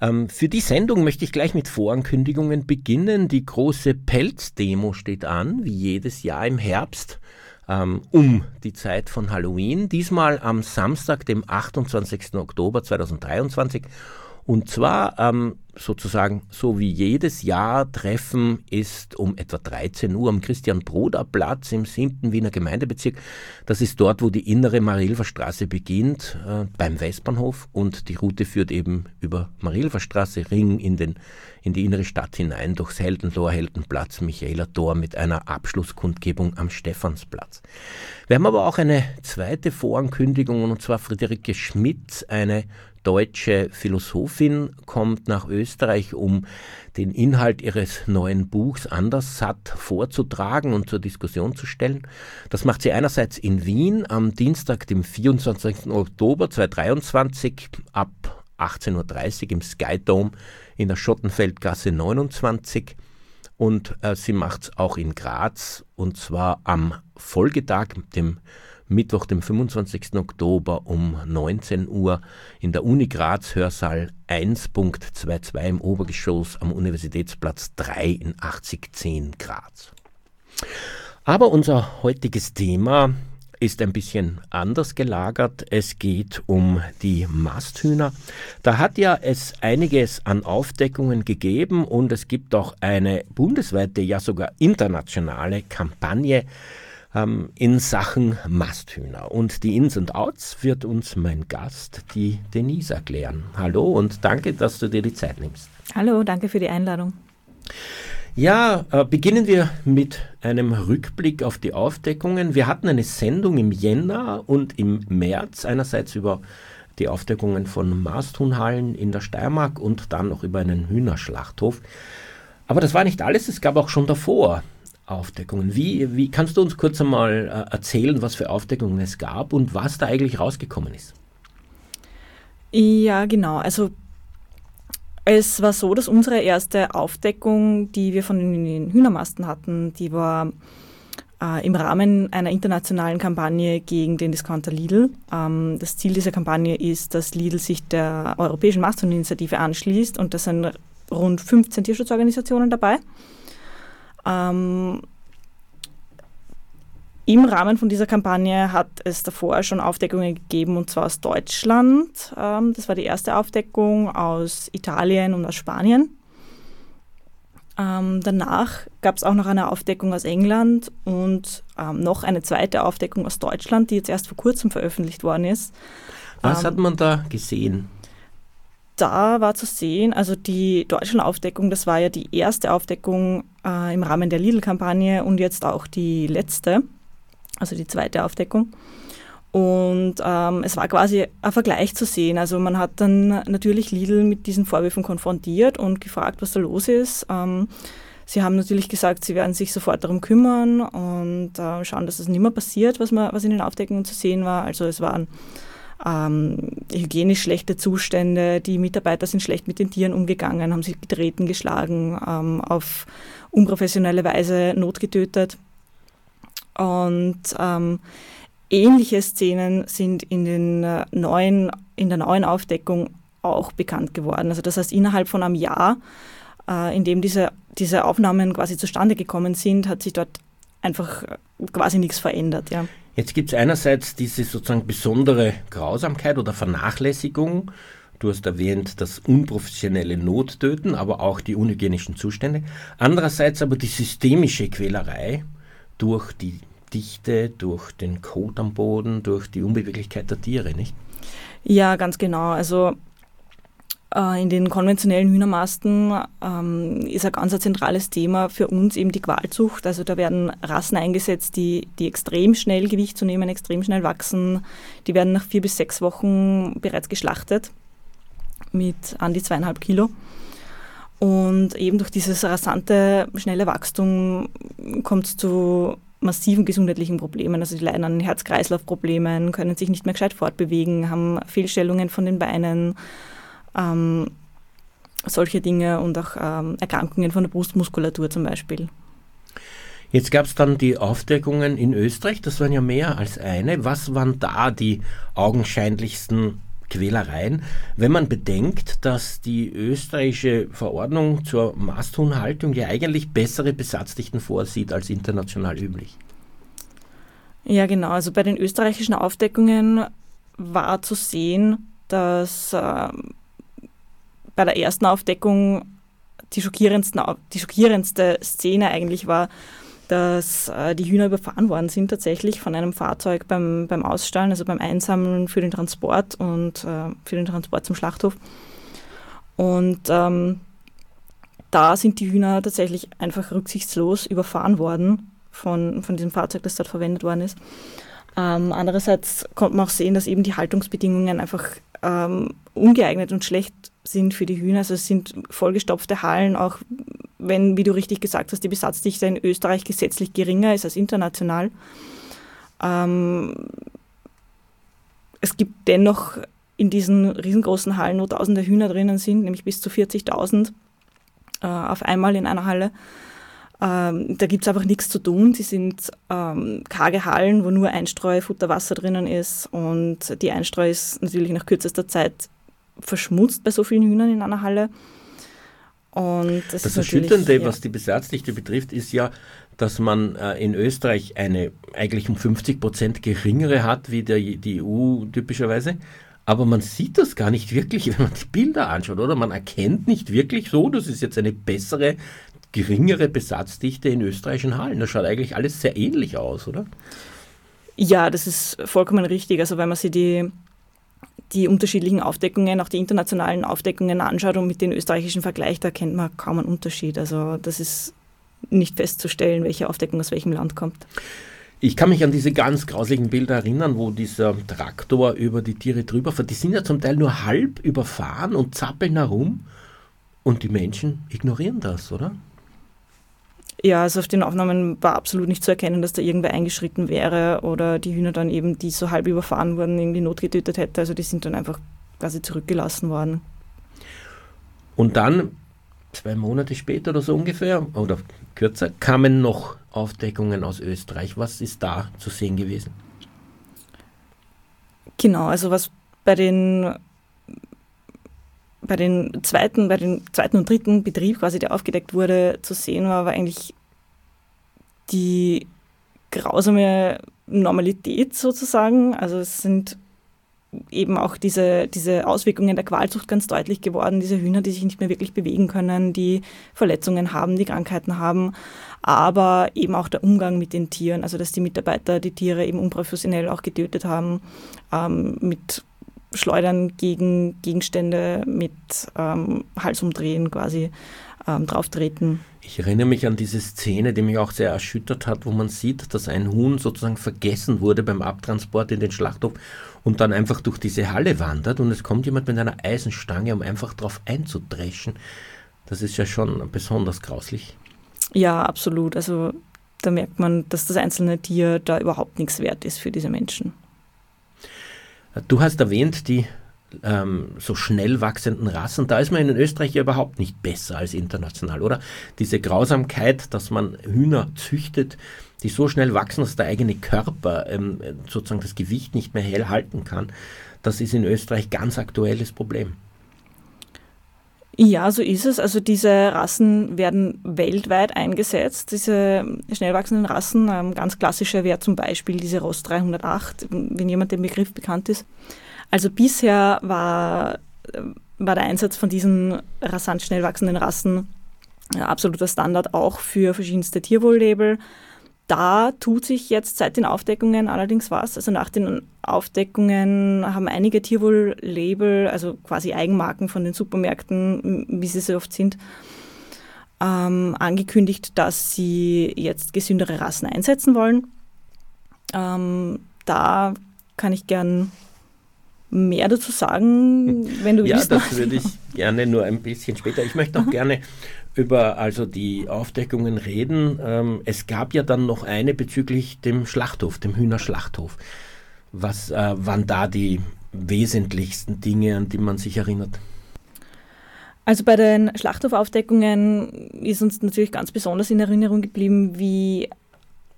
Ähm, für die Sendung möchte ich gleich mit Vorankündigungen beginnen. Die große Pelzdemo steht an, wie jedes Jahr im Herbst ähm, um die Zeit von Halloween. Diesmal am Samstag, dem 28. Oktober 2023 und zwar ähm, sozusagen so wie jedes Jahr Treffen ist um etwa 13 Uhr am Christian-Broder-Platz im 7. Wiener Gemeindebezirk. Das ist dort, wo die innere Marilfer Straße beginnt, äh, beim Westbahnhof und die Route führt eben über Marilfer Straße, Ring in, den, in die innere Stadt hinein, durchs Heldentor, Heldenplatz, Michaela Tor mit einer Abschlusskundgebung am Stephansplatz. Wir haben aber auch eine zweite Vorankündigung und zwar Friederike Schmidt, eine deutsche Philosophin kommt nach Österreich, um den Inhalt ihres neuen Buchs anders satt vorzutragen und zur Diskussion zu stellen. Das macht sie einerseits in Wien am Dienstag, dem 24. Oktober 2023 ab 18.30 Uhr im Sky Dome in der Schottenfeldgasse 29 und äh, sie macht es auch in Graz und zwar am Folgetag, dem Mittwoch, dem 25. Oktober um 19 Uhr in der Uni Graz Hörsaal 1.22 im Obergeschoss am Universitätsplatz 3 in 8010 Graz. Aber unser heutiges Thema ist ein bisschen anders gelagert. Es geht um die Masthühner. Da hat ja es einiges an Aufdeckungen gegeben und es gibt auch eine bundesweite, ja sogar internationale Kampagne ähm, in Sachen Masthühner. Und die Ins und Outs wird uns mein Gast, die Denise, erklären. Hallo und danke, dass du dir die Zeit nimmst. Hallo, danke für die Einladung. Ja, äh, beginnen wir mit einem Rückblick auf die Aufdeckungen. Wir hatten eine Sendung im Jänner und im März einerseits über die Aufdeckungen von Masthuhnhallen in der Steiermark und dann noch über einen Hühnerschlachthof. Aber das war nicht alles, es gab auch schon davor Aufdeckungen. Wie, wie kannst du uns kurz einmal äh, erzählen, was für Aufdeckungen es gab und was da eigentlich rausgekommen ist? Ja, genau. Also es war so, dass unsere erste Aufdeckung, die wir von den Hühnermasten hatten, die war äh, im Rahmen einer internationalen Kampagne gegen den Discounter Lidl. Ähm, das Ziel dieser Kampagne ist, dass Lidl sich der Europäischen Masthuhninitiative anschließt und da sind rund 15 Tierschutzorganisationen dabei. Ähm, Im Rahmen von dieser Kampagne hat es davor schon Aufdeckungen gegeben, und zwar aus Deutschland. Ähm, das war die erste Aufdeckung aus Italien und aus Spanien. Ähm, danach gab es auch noch eine Aufdeckung aus England und ähm, noch eine zweite Aufdeckung aus Deutschland, die jetzt erst vor kurzem veröffentlicht worden ist. Was ähm, hat man da gesehen? da war zu sehen, also die Deutschland-Aufdeckung, das war ja die erste Aufdeckung äh, im Rahmen der Lidl-Kampagne und jetzt auch die letzte, also die zweite Aufdeckung. Und ähm, es war quasi ein Vergleich zu sehen. Also man hat dann natürlich Lidl mit diesen Vorwürfen konfrontiert und gefragt, was da los ist. Ähm, sie haben natürlich gesagt, sie werden sich sofort darum kümmern und äh, schauen, dass das nicht mehr passiert, was, man, was in den Aufdeckungen zu sehen war. Also es waren ähm, hygienisch schlechte Zustände, die Mitarbeiter sind schlecht mit den Tieren umgegangen, haben sie getreten, geschlagen, ähm, auf unprofessionelle Weise notgetötet. Und ähm, ähnliche Szenen sind in, den äh, neuen, in der neuen Aufdeckung auch bekannt geworden. Also das heißt, innerhalb von einem Jahr, äh, in dem diese, diese Aufnahmen quasi zustande gekommen sind, hat sich dort einfach quasi nichts verändert. Ja. Jetzt gibt es einerseits diese sozusagen besondere Grausamkeit oder Vernachlässigung. Du hast erwähnt das unprofessionelle Nottöten, aber auch die unhygienischen Zustände. Andererseits aber die systemische Quälerei durch die Dichte, durch den Kot am Boden, durch die Unbeweglichkeit der Tiere, nicht? Ja, ganz genau. Also äh, in den konventionellen Hühnermasten ähm, ist ein ganz zentrales Thema für uns eben die Qualzucht. Also da werden Rassen eingesetzt, die, die extrem schnell Gewicht zu nehmen, extrem schnell wachsen. Die werden nach vier bis sechs Wochen bereits geschlachtet mit an die zweieinhalb Kilo. Und eben durch dieses rasante, schnelle Wachstum kommt es zu massiven gesundheitlichen Problemen. Also die leiden an Herz-Kreislauf-Problemen, können sich nicht mehr gescheit fortbewegen, haben Fehlstellungen von den Beinen, ähm, solche Dinge und auch ähm, Erkrankungen von der Brustmuskulatur zum Beispiel. Jetzt gab es dann die Aufdeckungen in Österreich, das waren ja mehr als eine. Was waren da die augenscheinlichsten Quälereien, wenn man bedenkt, dass die österreichische Verordnung zur Masthuhnhaltung ja eigentlich bessere Besatzdichten vorsieht als international üblich? Ja, genau. Also bei den österreichischen Aufdeckungen war zu sehen, dass äh, bei der ersten Aufdeckung die, schockierendste Szene eigentlich war, dass äh, die Hühner überfahren worden sind tatsächlich von einem Fahrzeug beim, beim Ausstallen, also beim Einsammeln für den Transport und äh, für den Transport zum Schlachthof. Und ähm, da sind die Hühner tatsächlich einfach rücksichtslos überfahren worden von, von diesem Fahrzeug, das dort verwendet worden ist. Ähm, andererseits konnte man auch sehen, dass eben die Haltungsbedingungen einfach ähm, ungeeignet und schlecht sind für die Hühner. Also es sind vollgestopfte Hallen, auch wenn, wie du richtig gesagt hast, die Besatzdichte in Österreich gesetzlich geringer ist als international. Ähm, es gibt dennoch in diesen riesengroßen Hallen, wo tausende Hühner drinnen sind, nämlich bis zu 40.000 äh, auf einmal in einer Halle. Ähm, da gibt es einfach nichts zu tun. Sie sind ähm, karge Hallen, wo nur Einstreu, Futterwasser drinnen ist und die Einstreu ist natürlich nach kürzester Zeit verschmutzt bei so vielen Hühnern in einer Halle. Und das, das Erschütternde, ja. was die Besatzdichte betrifft, ist ja, dass man äh, in Österreich eine eigentlich um 50 Prozent geringere hat wie der, die EU typischerweise. Aber man sieht das gar nicht wirklich, wenn man die Bilder anschaut, oder? Man erkennt nicht wirklich so, das ist jetzt eine bessere, geringere Besatzdichte in österreichischen Hallen. Das schaut eigentlich alles sehr ähnlich aus, oder? Ja, das ist vollkommen richtig. Also wenn man sich die die unterschiedlichen Aufdeckungen, auch die internationalen Aufdeckungen anschaut und mit den österreichischen vergleicht, da kennt man kaum einen Unterschied. Also das ist nicht festzustellen, welche Aufdeckung aus welchem Land kommt. Ich kann mich an diese ganz grauslichen Bilder erinnern, wo dieser Traktor über die Tiere drüber fährt. Die sind ja zum Teil nur halb überfahren und zappeln herum und die Menschen ignorieren das, oder? Ja, also auf den Aufnahmen war absolut nicht zu erkennen, dass da irgendwer eingeschritten wäre oder die Hühner dann eben, die so halb überfahren wurden, irgendwie notgetötet hätte. Also die sind dann einfach quasi zurückgelassen worden. Und dann, zwei Monate später oder so ungefähr, oder kürzer, kamen noch Aufdeckungen aus Österreich. Was ist da zu sehen gewesen? Genau, also was bei den bei den zweiten, bei den zweiten und dritten Betrieb quasi, der aufgedeckt wurde, zu sehen war, war eigentlich die grausame Normalität sozusagen. Also es sind eben auch diese, diese Auswirkungen der Qualzucht ganz deutlich geworden. Diese Hühner, die sich nicht mehr wirklich bewegen können, die Verletzungen haben, die Krankheiten haben, aber eben auch der Umgang mit den Tieren, also dass die Mitarbeiter die Tiere eben unprofessionell auch getötet haben, ähm, mit Schleudern gegen Gegenstände mit ähm, Halsumdrehen quasi ähm, drauftreten. Ich erinnere mich an diese Szene, die mich auch sehr erschüttert hat, wo man sieht, dass ein Huhn sozusagen vergessen wurde beim Abtransport in den Schlachthof und dann einfach durch diese Halle wandert und es kommt jemand mit einer Eisenstange, um einfach drauf einzudreschen. Das ist ja schon besonders grauslich. Ja, absolut. Also da merkt man, dass das einzelne Tier da überhaupt nichts wert ist für diese Menschen. Du hast erwähnt, die ähm, so schnell wachsenden Rassen, da ist man in Österreich ja überhaupt nicht besser als international, oder? Diese Grausamkeit, dass man Hühner züchtet, die so schnell wachsen, dass der eigene Körper ähm, sozusagen das Gewicht nicht mehr hell halten kann, das ist in Österreich ganz aktuelles Problem. Ja, so ist es. Also diese Rassen werden weltweit eingesetzt. Diese schnell wachsenden Rassen, ähm, ganz klassischer wäre zum Beispiel diese Ross 308, wenn jemand den Begriff bekannt ist. Also bisher war, äh, war der Einsatz von diesen rasant schnell wachsenden Rassen absoluter Standard auch für verschiedenste Tierwohllabel. Da tut sich jetzt seit den Aufdeckungen allerdings was. Also nach den Aufdeckungen haben einige Tierwohl-Label, also quasi Eigenmarken von den Supermärkten, wie sie so oft sind, ähm, angekündigt, dass sie jetzt gesündere Rassen einsetzen wollen. Ähm, da kann ich gern mehr dazu sagen, wenn du ja, willst. Ja, das würde ich gerne nur ein bisschen später. Ich möchte auch mhm. gerne über also die Aufdeckungen reden. Ähm, es gab ja dann noch eine bezüglich dem Schlachthof, dem Hühnerschlachthof. Was äh, waren da die wesentlichsten Dinge, an die man sich erinnert? Also bei den Schlachthofaufdeckungen ist uns natürlich ganz besonders in Erinnerung geblieben, wie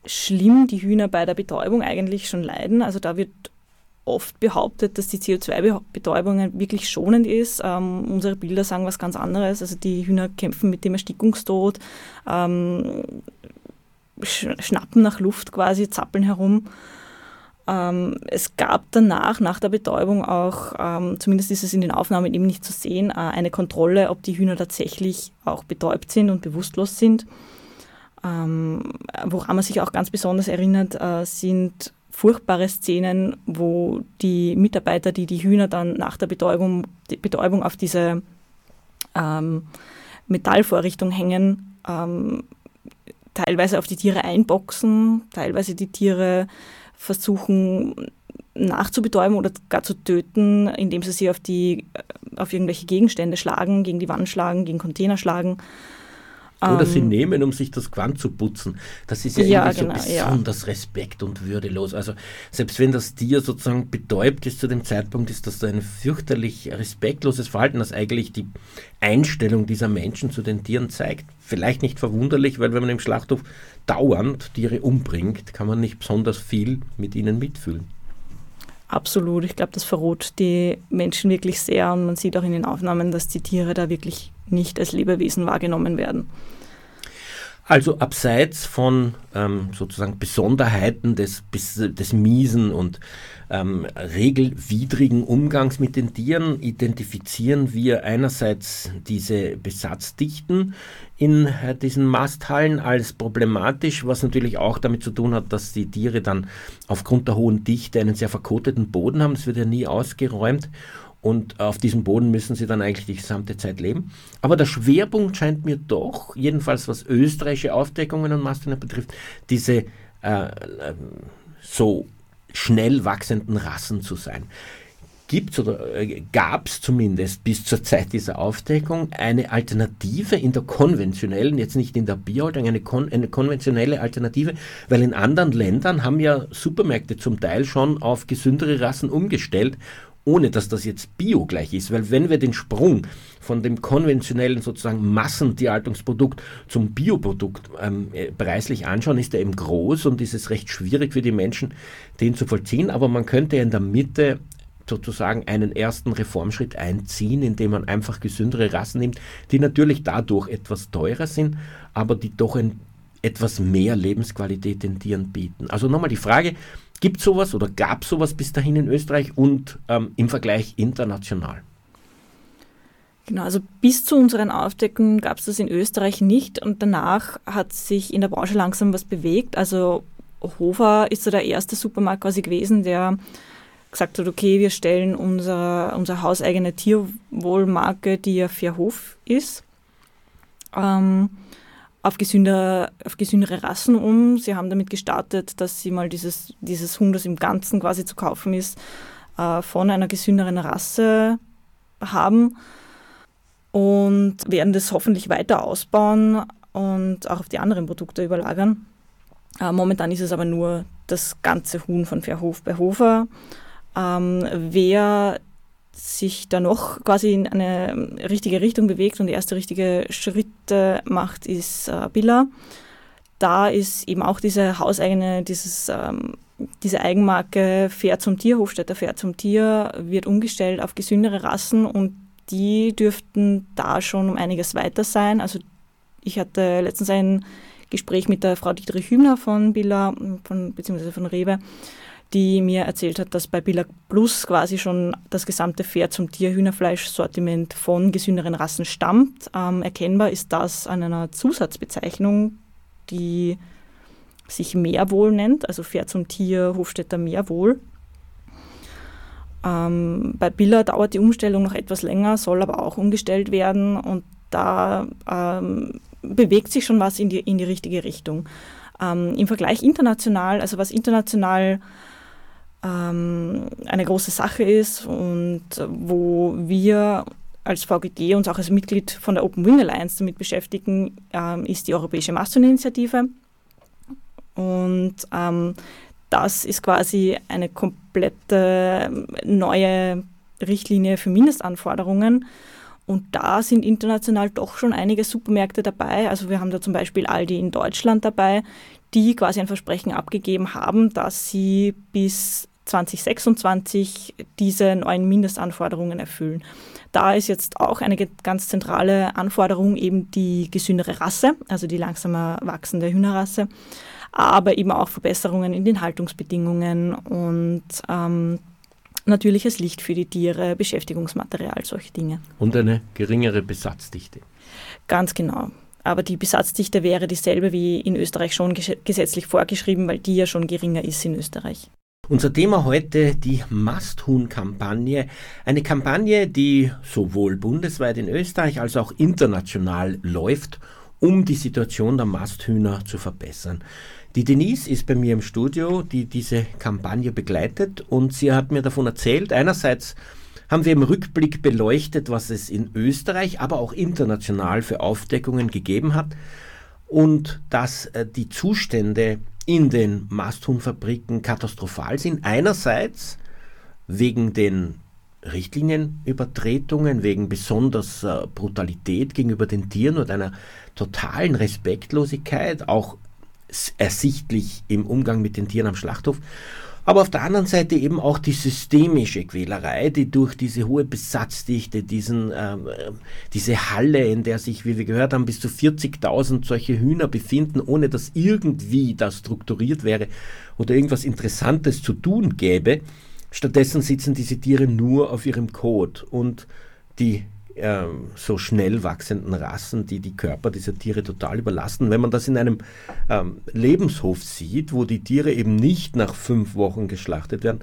schlimm die Hühner bei der Betäubung eigentlich schon leiden. Also da wird oft behauptet, dass die CO2-Betäubung wirklich schonend ist. Ähm, unsere Bilder sagen was ganz anderes. Also die Hühner kämpfen mit dem Erstickungstod, ähm, schnappen nach Luft quasi, zappeln herum. Ähm, es gab danach, nach der Betäubung auch, ähm, zumindest ist es in den Aufnahmen eben nicht zu sehen, äh, eine Kontrolle, ob die Hühner tatsächlich auch betäubt sind und bewusstlos sind. Ähm, woran man sich auch ganz besonders erinnert, äh, sind furchtbare Szenen, wo die Mitarbeiter, die die Hühner dann nach der Betäubung, Betäubung auf diese ähm, Metallvorrichtung hängen, ähm, teilweise auf die Tiere einboxen, teilweise die Tiere versuchen nachzubetäuben oder gar zu töten, indem sie sie auf, die, auf irgendwelche Gegenstände schlagen, gegen die Wand schlagen, gegen Container schlagen. Oder sie ähm, nehmen, um sich das Quant zu putzen. Das ist ja, ja irgendwie genau, so besonders ja. respekt- und würdelos. Also selbst wenn das Tier sozusagen betäubt ist zu dem Zeitpunkt, ist das ein fürchterlich respektloses Verhalten, das eigentlich die Einstellung dieser Menschen zu den Tieren zeigt. Vielleicht nicht verwunderlich, weil wenn man im Schlachthof dauernd Tiere umbringt, kann man nicht besonders viel mit ihnen mitfühlen. Absolut. Ich glaube, das verroht die Menschen wirklich sehr und man sieht auch in den Aufnahmen, dass die Tiere da wirklich nicht als Lebewesen wahrgenommen werden. Also abseits von ähm, sozusagen Besonderheiten des, des miesen und ähm, regelwidrigen Umgangs mit den Tieren identifizieren wir einerseits diese Besatzdichten in äh, diesen Masthallen als problematisch, was natürlich auch damit zu tun hat, dass die Tiere dann aufgrund der hohen Dichte einen sehr verkoteten Boden haben. Das wird ja nie ausgeräumt und auf diesem Boden müssen sie dann eigentlich die gesamte Zeit leben. Aber der Schwerpunkt scheint mir doch, jedenfalls was österreichische Aufdeckungen und Mastodon betrifft, diese äh, äh, so schnell wachsenden Rassen zu sein. Gibt oder äh, gab es zumindest bis zur Zeit dieser Aufdeckung eine Alternative in der konventionellen, jetzt nicht in der Biohaltung, eine, kon eine konventionelle Alternative, weil in anderen Ländern haben ja Supermärkte zum Teil schon auf gesündere Rassen umgestellt ohne dass das jetzt Bio gleich ist, weil wenn wir den Sprung von dem konventionellen sozusagen Massentierhaltungsprodukt zum Bioprodukt ähm, äh, preislich anschauen, ist er eben groß und ist es recht schwierig für die Menschen, den zu vollziehen. Aber man könnte in der Mitte sozusagen einen ersten Reformschritt einziehen, indem man einfach gesündere Rassen nimmt, die natürlich dadurch etwas teurer sind, aber die doch ein, etwas mehr Lebensqualität den Tieren bieten. Also nochmal die Frage, Gibt es sowas oder gab es sowas bis dahin in Österreich und ähm, im Vergleich international? Genau, also bis zu unseren Aufdeckungen gab es das in Österreich nicht und danach hat sich in der Branche langsam was bewegt. Also Hofer ist so der erste Supermarkt quasi gewesen, der gesagt hat, okay, wir stellen unsere, unsere hauseigene Tierwohlmarke, die ja Fairhof ist, ähm, auf, gesünder, auf gesündere Rassen um. Sie haben damit gestartet, dass sie mal dieses, dieses Huhn, das im Ganzen quasi zu kaufen ist, äh, von einer gesünderen Rasse haben und werden das hoffentlich weiter ausbauen und auch auf die anderen Produkte überlagern. Äh, momentan ist es aber nur das ganze Huhn von Verhof bei Hofer. Ähm, wer sich da noch quasi in eine richtige Richtung bewegt und erste richtige Schritte macht, ist äh, Billa. Da ist eben auch diese hauseigene, dieses, ähm, diese Eigenmarke Fair zum Tier, Hofstädter Fair zum Tier, wird umgestellt auf gesündere Rassen und die dürften da schon um einiges weiter sein. Also ich hatte letztens ein Gespräch mit der Frau Dietrich Hübner von Billa, von, beziehungsweise von Rewe, die mir erzählt hat, dass bei Billa Plus quasi schon das gesamte Pferd zum Tierhühnerfleisch-Sortiment von gesünderen Rassen stammt. Ähm, erkennbar ist das an einer Zusatzbezeichnung, die sich Mehrwohl nennt, also Pferd zum Tier, Hofstädter Mehrwohl. Ähm, bei Billa dauert die Umstellung noch etwas länger, soll aber auch umgestellt werden und da ähm, bewegt sich schon was in die, in die richtige Richtung. Ähm, Im Vergleich international, also was international ähm, eine große Sache ist und wo wir als VGD uns auch als Mitglied von der Open Wing Alliance damit beschäftigen, ähm, ist die Europäische Masthuhn-Initiative. Und ähm, das ist quasi eine komplette neue Richtlinie für Mindestanforderungen. Und da sind international doch schon einige Supermärkte dabei. Also wir haben da zum Beispiel Aldi in Deutschland dabei, die quasi ein Versprechen abgegeben haben, dass sie bis 2026 diese neuen Mindestanforderungen erfüllen. Da ist jetzt auch eine ganz zentrale Anforderung eben die gesündere Rasse, also die langsamer wachsende Hühnerrasse, aber eben auch Verbesserungen in den Haltungsbedingungen und ähm, natürliches Licht für die Tiere, Beschäftigungsmaterial, solche Dinge. Und eine geringere Besatzdichte. Ganz genau. Aber die Besatzdichte wäre dieselbe wie in Österreich schon gesetzlich vorgeschrieben, weil die ja schon geringer ist in Österreich. Unser Thema heute die Masthuhn-Kampagne. Eine Kampagne, die sowohl bundesweit in Österreich als auch international läuft, um die Situation der Masthühner zu verbessern. Die Denise ist bei mir im Studio, die diese Kampagne begleitet und sie hat mir davon erzählt. Einerseits haben wir im Rückblick beleuchtet, was es in Österreich, aber auch international für Aufdeckungen gegeben hat und dass äh, die Zustände in den Masthuhnfabriken katastrophal sind. Einerseits wegen den Richtlinienübertretungen, wegen besonders äh, Brutalität gegenüber den Tieren und einer totalen Respektlosigkeit, auch ersichtlich im Umgang mit den Tieren am Schlachthof aber auf der anderen Seite eben auch die systemische Quälerei, die durch diese hohe Besatzdichte, diesen, ähm, diese Halle, in der sich, wie wir gehört haben, bis zu 40.000 solche Hühner befinden, ohne dass irgendwie das strukturiert wäre oder irgendwas Interessantes zu tun gäbe. Stattdessen sitzen diese Tiere nur auf ihrem Kot und die so schnell wachsenden Rassen, die die Körper dieser Tiere total überlasten. Wenn man das in einem ähm, Lebenshof sieht, wo die Tiere eben nicht nach fünf Wochen geschlachtet werden,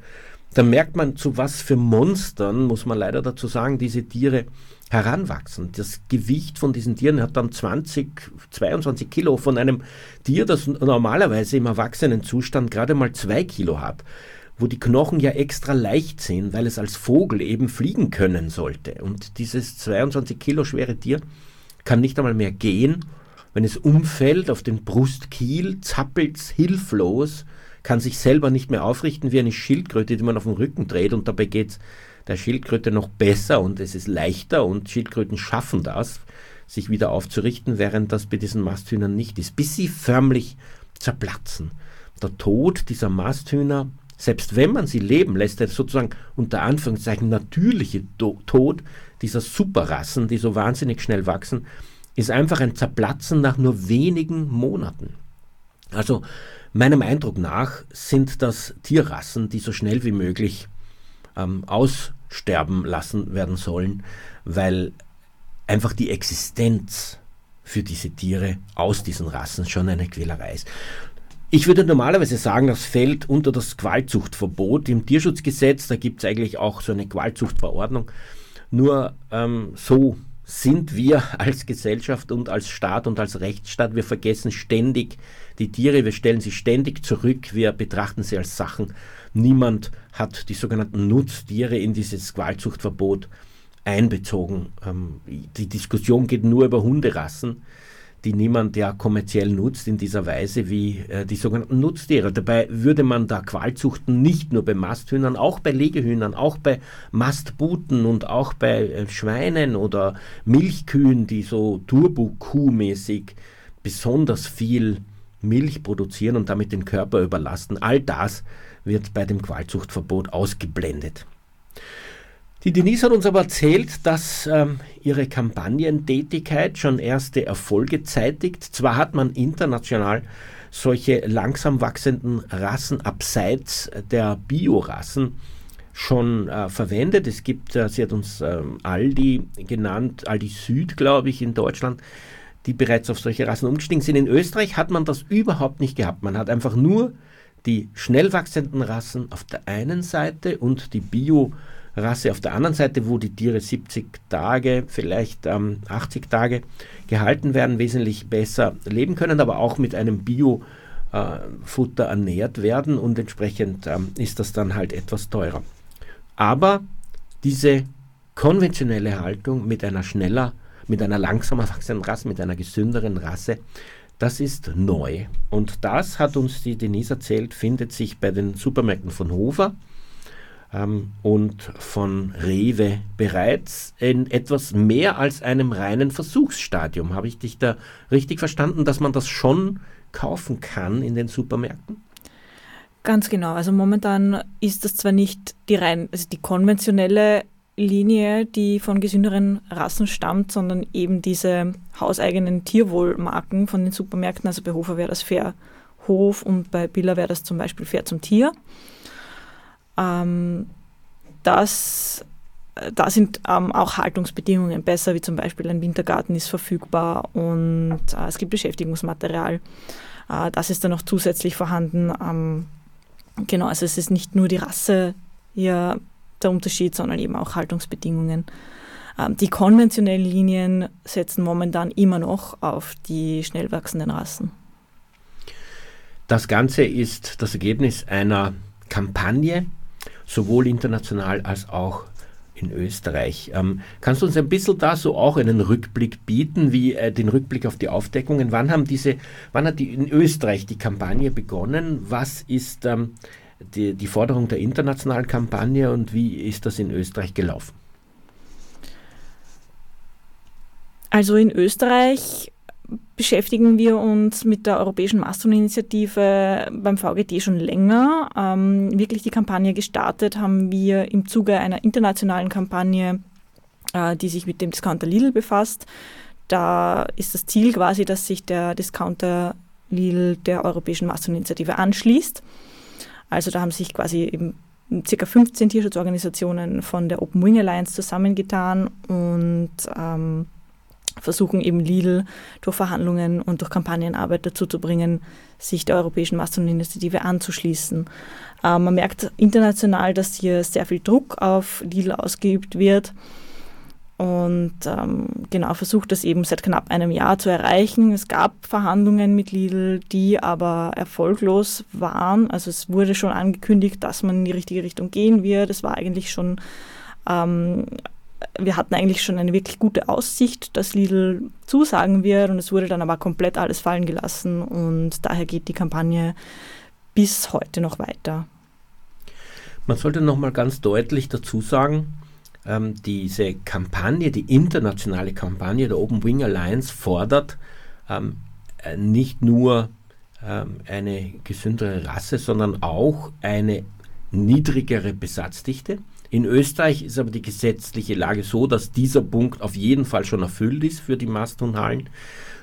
dann merkt man, zu was für Monstern, muss man leider dazu sagen, diese Tiere heranwachsen. Das Gewicht von diesen Tieren hat dann 20, 22 Kilo von einem Tier, das normalerweise im Erwachsenenzustand gerade mal zwei Kilo hat wo die Knochen ja extra leicht sind, weil es als Vogel eben fliegen können sollte. Und dieses 22 Kilo schwere Tier kann nicht einmal mehr gehen. Wenn es umfällt auf den Brustkiel, zappelt es hilflos, kann sich selber nicht mehr aufrichten wie eine Schildkröte, die man auf dem Rücken dreht und dabei geht es der Schildkröte noch besser und es ist leichter und Schildkröten schaffen das, sich wieder aufzurichten, während das bei diesen Masthühnern nicht ist, bis sie förmlich zerplatzen. Der Tod dieser Masthühner selbst wenn man sie leben lässt, der sozusagen unter Anführungszeichen natürliche Tod dieser Superrassen, die so wahnsinnig schnell wachsen, ist einfach ein Zerplatzen nach nur wenigen Monaten. Also meinem Eindruck nach sind das Tierrassen, die so schnell wie möglich ähm, aussterben lassen werden sollen, weil einfach die Existenz für diese Tiere aus diesen Rassen schon eine Quälerei ist. Ich würde normalerweise sagen, das fällt unter das Qualzuchtverbot im Tierschutzgesetz. Da gibt es eigentlich auch so eine Qualzuchtverordnung. Nur ähm, so sind wir als Gesellschaft und als Staat und als Rechtsstaat. Wir vergessen ständig die Tiere, wir stellen sie ständig zurück, wir betrachten sie als Sachen. Niemand hat die sogenannten Nutztiere in dieses Qualzuchtverbot einbezogen. Ähm, die Diskussion geht nur über Hunderassen die niemand ja kommerziell nutzt in dieser Weise wie äh, die sogenannten Nutztiere. Dabei würde man da Qualzuchten nicht nur bei Masthühnern, auch bei Legehühnern, auch bei Mastbuten und auch bei äh, Schweinen oder Milchkühen, die so Turbo-Kuh-mäßig besonders viel Milch produzieren und damit den Körper überlasten. All das wird bei dem Qualzuchtverbot ausgeblendet. Die Denise hat uns aber erzählt, dass ähm, ihre Kampagnentätigkeit schon erste Erfolge zeitigt. Zwar hat man international solche langsam wachsenden Rassen abseits der Biorassen schon äh, verwendet. Es gibt, äh, sie hat uns äh, Aldi genannt, Aldi Süd, glaube ich, in Deutschland, die bereits auf solche Rassen umgestiegen sind. In Österreich hat man das überhaupt nicht gehabt. Man hat einfach nur die schnell wachsenden Rassen auf der einen Seite und die Bio- Rasse auf der anderen Seite, wo die Tiere 70 Tage, vielleicht ähm, 80 Tage gehalten werden, wesentlich besser leben können, aber auch mit einem Bio-Futter äh, ernährt werden und entsprechend ähm, ist das dann halt etwas teurer. Aber diese konventionelle Haltung mit einer schneller, mit einer langsamer wachsenden Rasse, mit einer gesünderen Rasse, das ist neu. Und das hat uns die Denise erzählt, findet sich bei den Supermärkten von Hofer ähm, und von Rewe bereits in etwas mehr als einem reinen Versuchsstadium. Habe ich dich da richtig verstanden, dass man das schon kaufen kann in den Supermärkten? Ganz genau. Also momentan ist das zwar nicht die rein, also die konventionelle Linie, die von gesünderen Rassen stammt, sondern eben diese hauseigenen Tierwohlmarken von den Supermärkten. Also bei Hofer wäre das Fair Hof und bei Billa wäre das zum Beispiel Fair zum Tier. Ähm, das, da sind ähm, auch Haltungsbedingungen besser, wie zum Beispiel ein Wintergarten ist verfügbar und äh, es gibt Beschäftigungsmaterial. Äh, das ist dann noch zusätzlich vorhanden. Ähm, genau, also es ist nicht nur die Rasse hier der Unterschied, sondern eben auch Haltungsbedingungen. Ähm, die konventionellen Linien setzen momentan immer noch auf die schnell wachsenden Rassen. Das Ganze ist das Ergebnis einer Kampagne, sowohl international als auch in Österreich. Ähm, kannst du uns ein bisschen da so auch einen Rückblick bieten, wie äh, den Rückblick auf die Aufdeckungen? Wann haben diese, wann hat die in Österreich die Kampagne begonnen? Was ist ähm, die, die Forderung der internationalen Kampagne und wie ist das in Österreich gelaufen? Also in Österreich beschäftigen wir uns mit der Europäischen Mastodon-Initiative beim VGT schon länger. Ähm, wirklich die Kampagne gestartet haben wir im Zuge einer internationalen Kampagne, äh, die sich mit dem Discounter Lidl befasst. Da ist das Ziel quasi, dass sich der Discounter Lidl der Europäischen Mastodon-Initiative anschließt. Also da haben sich quasi eben circa 15 Tierschutzorganisationen von der Open Wing Alliance zusammengetan und ähm, versuchen eben Lidl durch Verhandlungen und durch Kampagnenarbeit dazu zu bringen, sich der Europäischen Mastodon-Initiative anzuschließen. Äh, man merkt international, dass hier sehr viel Druck auf Lidl ausgeübt wird und ähm, genau versucht das eben seit knapp einem Jahr zu erreichen. Es gab Verhandlungen mit Lidl, die aber erfolglos waren. Also es wurde schon angekündigt, dass man in die richtige Richtung gehen wird. Es war eigentlich schon ähm, wir hatten eigentlich schon eine wirklich gute Aussicht, dass Lidl zusagen wird und es wurde dann aber komplett alles fallen gelassen und daher geht die Kampagne bis heute noch weiter. Man sollte noch mal ganz deutlich dazu sagen, ähm, diese Kampagne, die internationale Kampagne der Open Wing Alliance fordert ähm, äh, nicht nur ähm, eine gesündere Rasse, sondern auch eine niedrigere Besatzdichte. In Österreich ist aber die gesetzliche Lage so, dass dieser Punkt auf jeden Fall schon erfüllt ist für die Mastonhallen.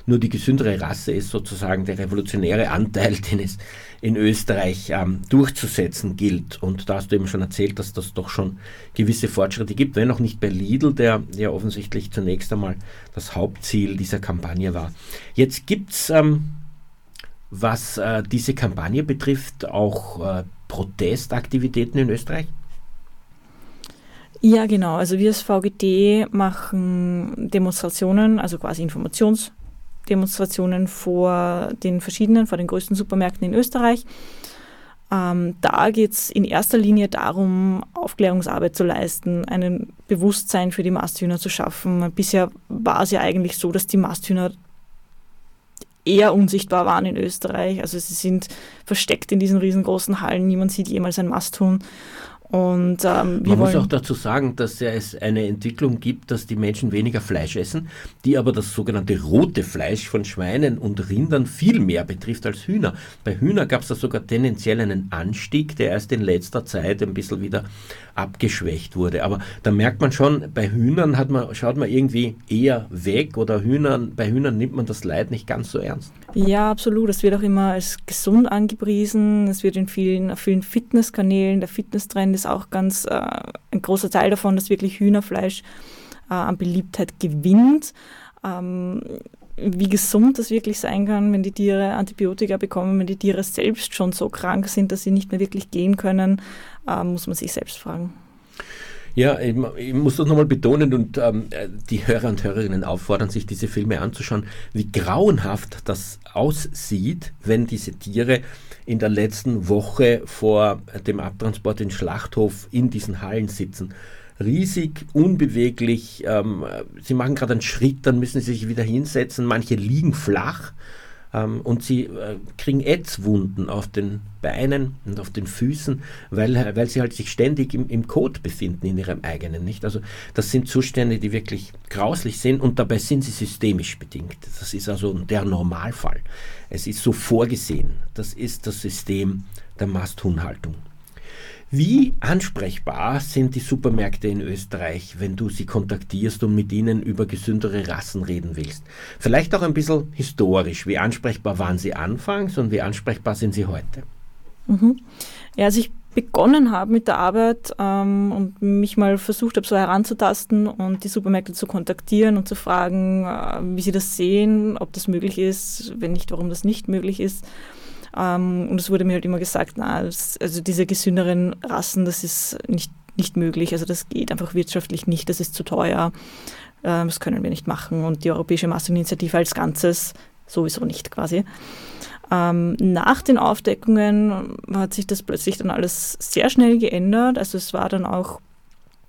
Nur die gesündere Rasse ist sozusagen der revolutionäre Anteil, den es in Österreich ähm, durchzusetzen gilt. Und da hast du eben schon erzählt, dass das doch schon gewisse Fortschritte gibt, wenn auch nicht bei Lidl, der ja offensichtlich zunächst einmal das Hauptziel dieser Kampagne war. Jetzt gibt es, ähm, was äh, diese Kampagne betrifft, auch äh, Protestaktivitäten in Österreich. Ja, genau. Also wir als VGT machen Demonstrationen, also quasi Informationsdemonstrationen vor den verschiedenen, vor den größten Supermärkten in Österreich. Ähm, da geht es in erster Linie darum, Aufklärungsarbeit zu leisten, ein Bewusstsein für die Masthühner zu schaffen. Bisher war es ja eigentlich so, dass die Masthühner eher unsichtbar waren in Österreich. Also sie sind versteckt in diesen riesengroßen Hallen. Niemand sieht jemals ein Masthuhn. Und, ähm, Man muss auch dazu sagen, dass es eine Entwicklung gibt, dass die Menschen weniger Fleisch essen, die aber das sogenannte rote Fleisch von Schweinen und Rindern viel mehr betrifft als Hühner. Bei Hühner gab es da sogar tendenziell einen Anstieg, der erst in letzter Zeit ein bisschen wieder abgeschwächt wurde. Aber da merkt man schon, bei Hühnern hat man, schaut man irgendwie eher weg oder Hühnern, bei Hühnern nimmt man das Leid nicht ganz so ernst. Ja, absolut. Es wird auch immer als gesund angepriesen. Es wird in vielen, vielen Fitnesskanälen, der Fitnesstrend ist auch ganz äh, ein großer Teil davon, dass wirklich Hühnerfleisch äh, an Beliebtheit gewinnt. Ähm, wie gesund das wirklich sein kann, wenn die Tiere Antibiotika bekommen, wenn die Tiere selbst schon so krank sind, dass sie nicht mehr wirklich gehen können, äh, muss man sich selbst fragen. Ja, ich, ich muss das nochmal betonen und ähm, die Hörer und Hörerinnen auffordern, sich diese Filme anzuschauen, wie grauenhaft das aussieht, wenn diese Tiere in der letzten Woche vor dem Abtransport in Schlachthof in diesen Hallen sitzen. riesig, unbeweglich. Ähm, sie machen gerade einen Schritt, dann müssen sie sich wieder hinsetzen. Manche liegen flach ähm, und sie äh, kriegen Ätzwunden auf den Beinen und auf den Füßen, weil, weil sie halt sich ständig im, im Code befinden, in ihrem eigenen. Nicht? Also das sind Zustände, die wirklich grauslich sind und dabei sind sie systemisch bedingt. Das ist also der Normalfall. Es ist so vorgesehen. Das ist das System der Masthunhaltung. Wie ansprechbar sind die Supermärkte in Österreich, wenn du sie kontaktierst und mit ihnen über gesündere Rassen reden willst? Vielleicht auch ein bisschen historisch. Wie ansprechbar waren sie anfangs und wie ansprechbar sind sie heute? Mhm. Ja, als ich begonnen habe mit der Arbeit ähm, und mich mal versucht habe, so heranzutasten und die Supermärkte zu kontaktieren und zu fragen, äh, wie sie das sehen, ob das möglich ist, wenn nicht, warum das nicht möglich ist, ähm, und es wurde mir halt immer gesagt, na, das, also diese gesünderen Rassen, das ist nicht, nicht möglich. Also das geht einfach wirtschaftlich nicht, das ist zu teuer. Ähm, das können wir nicht machen. Und die Europäische Masseninitiative als Ganzes sowieso nicht quasi. Ähm, nach den Aufdeckungen hat sich das plötzlich dann alles sehr schnell geändert. Also es war dann auch,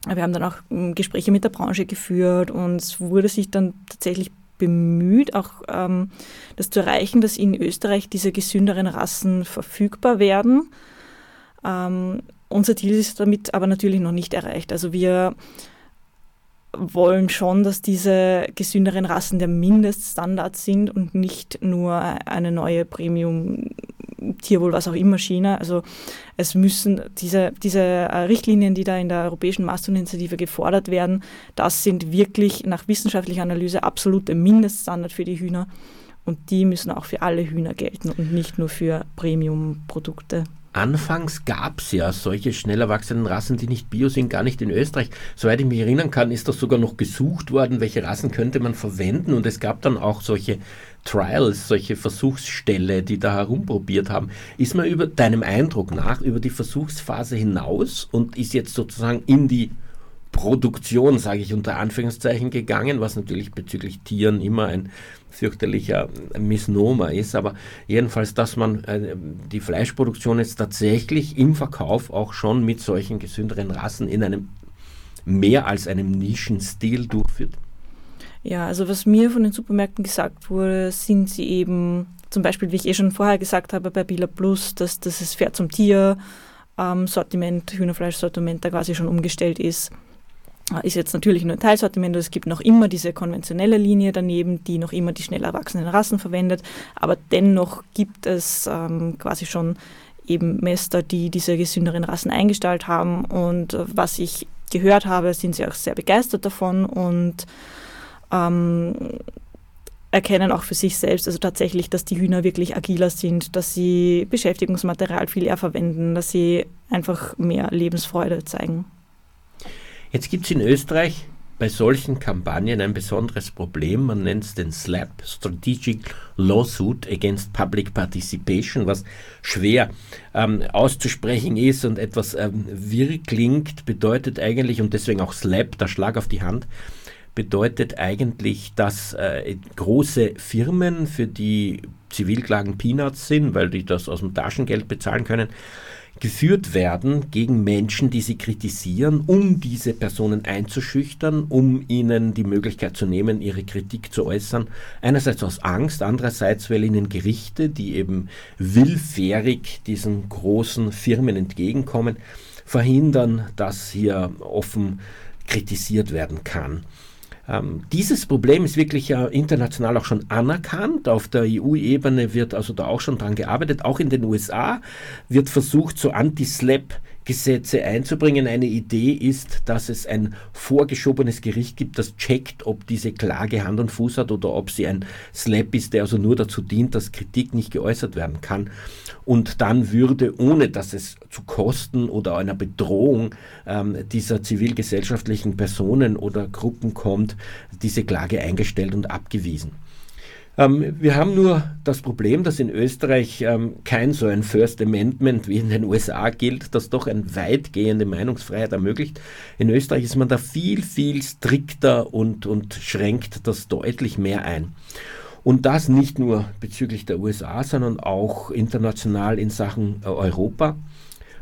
wir haben dann auch ähm, Gespräche mit der Branche geführt und es wurde sich dann tatsächlich bemüht, auch ähm, das zu erreichen, dass in Österreich diese gesünderen Rassen verfügbar werden. Ähm, unser Ziel ist damit aber natürlich noch nicht erreicht. Also wir wollen schon, dass diese gesünderen Rassen der Mindeststandard sind und nicht nur eine neue Premium Tierwohl, was auch immer China. Also es müssen diese, diese äh, Richtlinien, die da in der Europäischen Masseninitiative gefordert werden, das sind wirklich nach wissenschaftlicher Analyse absolute Mindeststandard für die Hühner. Und die müssen auch für alle Hühner gelten und nicht nur für Premium-Produkte. Anfangs gab es ja solche schnell erwachsenen Rassen, die nicht bio sind, gar nicht in Österreich. Soweit ich mich erinnern kann, ist das sogar noch gesucht worden, welche Rassen könnte man verwenden. Und es gab dann auch solche Trials, solche Versuchsställe, die da herumprobiert haben. Ist man über deinem Eindruck nach über die Versuchsphase hinaus und ist jetzt sozusagen in die Produktion, sage ich unter Anführungszeichen, gegangen, was natürlich bezüglich Tieren immer ein fürchterlicher Misnomer ist, aber jedenfalls, dass man äh, die Fleischproduktion jetzt tatsächlich im Verkauf auch schon mit solchen gesünderen Rassen in einem mehr als einem Nischenstil durchführt. Ja, also was mir von den Supermärkten gesagt wurde, sind sie eben zum Beispiel, wie ich eh schon vorher gesagt habe, bei Bila Plus, dass, das Pferd zum Tier ähm, Sortiment, Hühnerfleischsortiment da quasi schon umgestellt ist. Ist jetzt natürlich nur ein Teilsortiment, es gibt noch immer diese konventionelle Linie daneben, die noch immer die schnell erwachsenen Rassen verwendet, aber dennoch gibt es ähm, quasi schon eben Mäster, die diese gesünderen Rassen eingestellt haben und äh, was ich gehört habe, sind sie auch sehr begeistert davon und ähm, erkennen auch für sich selbst, also tatsächlich, dass die Hühner wirklich agiler sind, dass sie Beschäftigungsmaterial viel eher verwenden, dass sie einfach mehr Lebensfreude zeigen. Jetzt gibt es in Österreich bei solchen Kampagnen ein besonderes Problem. Man nennt es den SLAP, Strategic Lawsuit Against Public Participation, was schwer ähm, auszusprechen ist und etwas ähm, wirr klingt, bedeutet eigentlich, und deswegen auch SLAP, der Schlag auf die Hand, bedeutet eigentlich, dass äh, große Firmen, für die Zivilklagen Peanuts sind, weil die das aus dem Taschengeld bezahlen können, geführt werden gegen Menschen, die sie kritisieren, um diese Personen einzuschüchtern, um ihnen die Möglichkeit zu nehmen, ihre Kritik zu äußern. Einerseits aus Angst, andererseits, weil ihnen Gerichte, die eben willfährig diesen großen Firmen entgegenkommen, verhindern, dass hier offen kritisiert werden kann. Ähm, dieses Problem ist wirklich ja international auch schon anerkannt. Auf der EU-Ebene wird also da auch schon dran gearbeitet. Auch in den USA wird versucht, so Anti-Slap Gesetze einzubringen. Eine Idee ist, dass es ein vorgeschobenes Gericht gibt, das checkt, ob diese Klage Hand und Fuß hat oder ob sie ein Slap ist, der also nur dazu dient, dass Kritik nicht geäußert werden kann. Und dann würde, ohne dass es zu Kosten oder einer Bedrohung ähm, dieser zivilgesellschaftlichen Personen oder Gruppen kommt, diese Klage eingestellt und abgewiesen. Ähm, wir haben nur das Problem, dass in Österreich ähm, kein so ein First Amendment wie in den USA gilt, das doch eine weitgehende Meinungsfreiheit ermöglicht. In Österreich ist man da viel, viel strikter und, und schränkt das deutlich mehr ein. Und das nicht nur bezüglich der USA, sondern auch international in Sachen äh, Europa.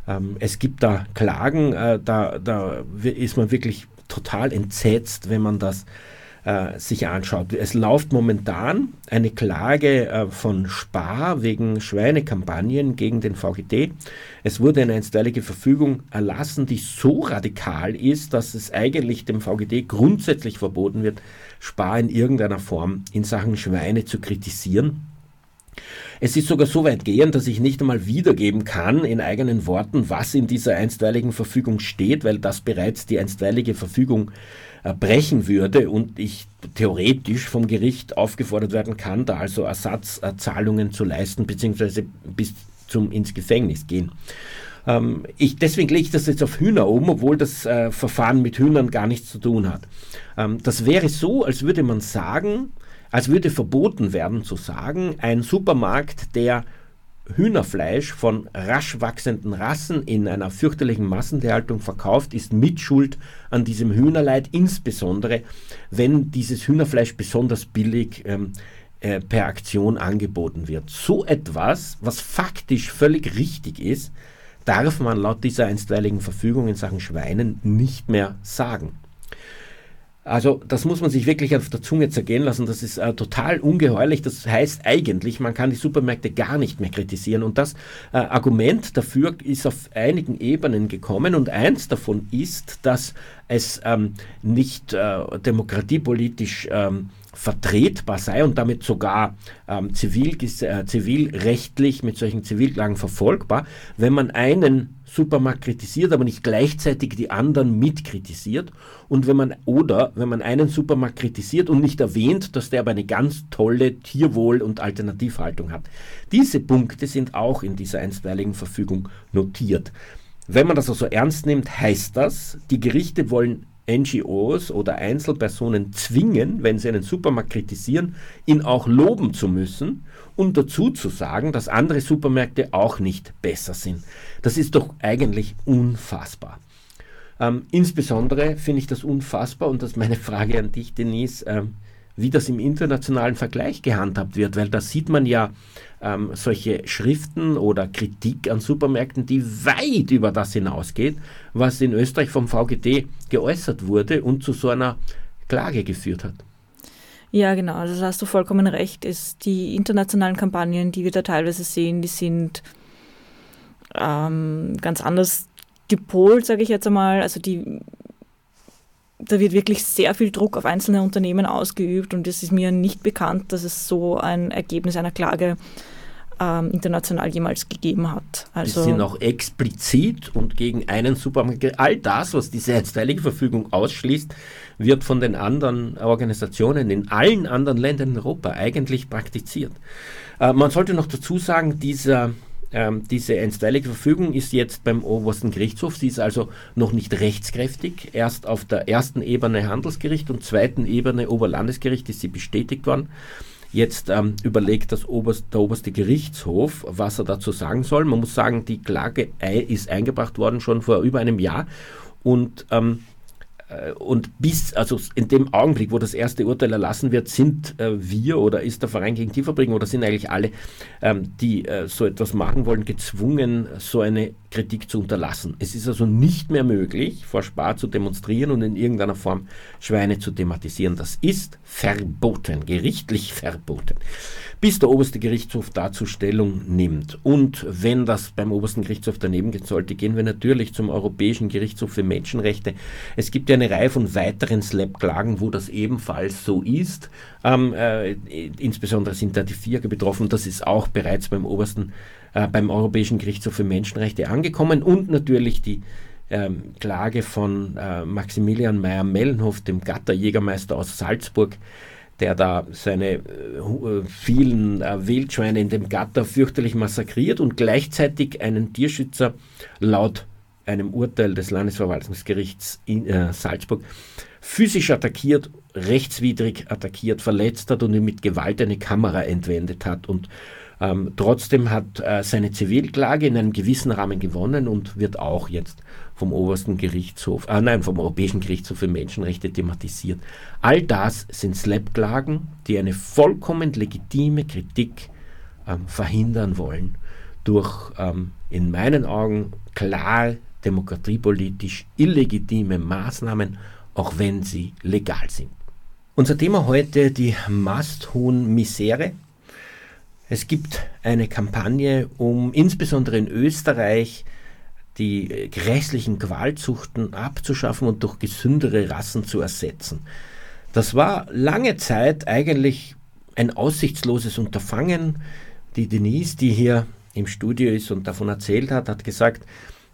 Ähm, es gibt da Klagen, äh, da, da ist man wirklich total entsetzt, wenn man das äh, sich anschaut. Es läuft momentan eine Klage äh, von Spar wegen Schweinekampagnen gegen den VGT. Es wurde eine einstweilige Verfügung erlassen, die so radikal ist, dass es eigentlich dem VGT grundsätzlich verboten wird, Spar in irgendeiner Form in Sachen Schweine zu kritisieren. Es ist sogar so weit gehend, dass ich nicht einmal wiedergeben kann in eigenen Worten, was in dieser einstweiligen Verfügung steht, weil das bereits die einstweilige Verfügung brechen würde und ich theoretisch vom Gericht aufgefordert werden kann, da also Ersatzzahlungen zu leisten, beziehungsweise bis zum ins Gefängnis gehen. Ähm, ich, deswegen lege ich das jetzt auf Hühner um, obwohl das äh, Verfahren mit Hühnern gar nichts zu tun hat. Ähm, das wäre so, als würde man sagen, als würde verboten werden zu sagen, ein Supermarkt, der Hühnerfleisch von rasch wachsenden Rassen in einer fürchterlichen Massentierhaltung verkauft, ist Mitschuld an diesem Hühnerleid, insbesondere wenn dieses Hühnerfleisch besonders billig ähm, äh, per Aktion angeboten wird. So etwas, was faktisch völlig richtig ist, darf man laut dieser einstweiligen Verfügung in Sachen Schweinen nicht mehr sagen. Also das muss man sich wirklich auf der Zunge zergehen lassen. Das ist äh, total ungeheuerlich. Das heißt eigentlich, man kann die Supermärkte gar nicht mehr kritisieren. Und das äh, Argument dafür ist auf einigen Ebenen gekommen. Und eins davon ist, dass es ähm, nicht äh, demokratiepolitisch ähm, vertretbar sei und damit sogar ähm, zivil, äh, zivilrechtlich mit solchen Zivilklagen verfolgbar, wenn man einen Supermarkt kritisiert, aber nicht gleichzeitig die anderen mitkritisiert und wenn man oder wenn man einen Supermarkt kritisiert und nicht erwähnt, dass der aber eine ganz tolle Tierwohl- und Alternativhaltung hat. Diese Punkte sind auch in dieser einstweiligen Verfügung notiert. Wenn man das also ernst nimmt, heißt das, die Gerichte wollen NGOs oder Einzelpersonen zwingen, wenn sie einen Supermarkt kritisieren, ihn auch loben zu müssen und dazu zu sagen, dass andere Supermärkte auch nicht besser sind. Das ist doch eigentlich unfassbar. Ähm, insbesondere finde ich das unfassbar und das ist meine Frage an dich, Denise, ähm, wie das im internationalen Vergleich gehandhabt wird, weil da sieht man ja ähm, solche Schriften oder Kritik an Supermärkten, die weit über das hinausgeht, was in Österreich vom VGT geäußert wurde und zu so einer Klage geführt hat. Ja, genau, also hast du vollkommen recht. Ist die internationalen Kampagnen, die wir da teilweise sehen, die sind ähm, ganz anders gepolt, sage ich jetzt einmal. Also die, da wird wirklich sehr viel Druck auf einzelne Unternehmen ausgeübt und es ist mir nicht bekannt, dass es so ein Ergebnis einer Klage ähm, international jemals gegeben hat. Also die sind auch explizit und gegen einen Supermarkt. All das, was diese einstweilige Verfügung ausschließt, wird von den anderen Organisationen in allen anderen Ländern in Europa eigentlich praktiziert. Äh, man sollte noch dazu sagen, dieser, ähm, diese einstweilige Verfügung ist jetzt beim obersten Gerichtshof. Sie ist also noch nicht rechtskräftig. Erst auf der ersten Ebene Handelsgericht und zweiten Ebene Oberlandesgericht ist sie bestätigt worden. Jetzt ähm, überlegt das oberst, der oberste Gerichtshof, was er dazu sagen soll. Man muss sagen, die Klage ist eingebracht worden schon vor über einem Jahr und ähm, äh, und bis, also in dem Augenblick, wo das erste Urteil erlassen wird, sind äh, wir oder ist der Verein gegen Tierfabriken oder sind eigentlich alle, ähm, die äh, so etwas machen wollen, gezwungen, so eine Kritik zu unterlassen. Es ist also nicht mehr möglich, vor Spar zu demonstrieren und in irgendeiner Form Schweine zu thematisieren. Das ist verboten, gerichtlich verboten bis der oberste Gerichtshof dazu Stellung nimmt. Und wenn das beim obersten Gerichtshof daneben gehen sollte, gehen wir natürlich zum Europäischen Gerichtshof für Menschenrechte. Es gibt ja eine Reihe von weiteren SLAP-Klagen, wo das ebenfalls so ist. Ähm, äh, insbesondere sind da die Vierge betroffen. Das ist auch bereits beim obersten, äh, beim Europäischen Gerichtshof für Menschenrechte angekommen und natürlich die ähm, Klage von äh, Maximilian Meyer-Mellenhof, dem Gatterjägermeister aus Salzburg, der da seine äh, vielen Wildschweine in dem Gatter fürchterlich massakriert und gleichzeitig einen Tierschützer laut einem Urteil des Landesverwaltungsgerichts in Salzburg physisch attackiert, rechtswidrig attackiert, verletzt hat und ihm mit Gewalt eine Kamera entwendet hat. Und ähm, trotzdem hat äh, seine Zivilklage in einem gewissen Rahmen gewonnen und wird auch jetzt vom obersten Gerichtshof, äh, nein, vom Europäischen Gerichtshof für Menschenrechte thematisiert. All das sind Slap-Klagen, die eine vollkommen legitime Kritik ähm, verhindern wollen. durch ähm, in meinen Augen klar demokratiepolitisch illegitime Maßnahmen, auch wenn sie legal sind. Unser Thema heute die Masthuhn-Misere. Es gibt eine Kampagne, um insbesondere in Österreich die grässlichen Qualzuchten abzuschaffen und durch gesündere Rassen zu ersetzen. Das war lange Zeit eigentlich ein aussichtsloses Unterfangen. Die Denise, die hier im Studio ist und davon erzählt hat, hat gesagt,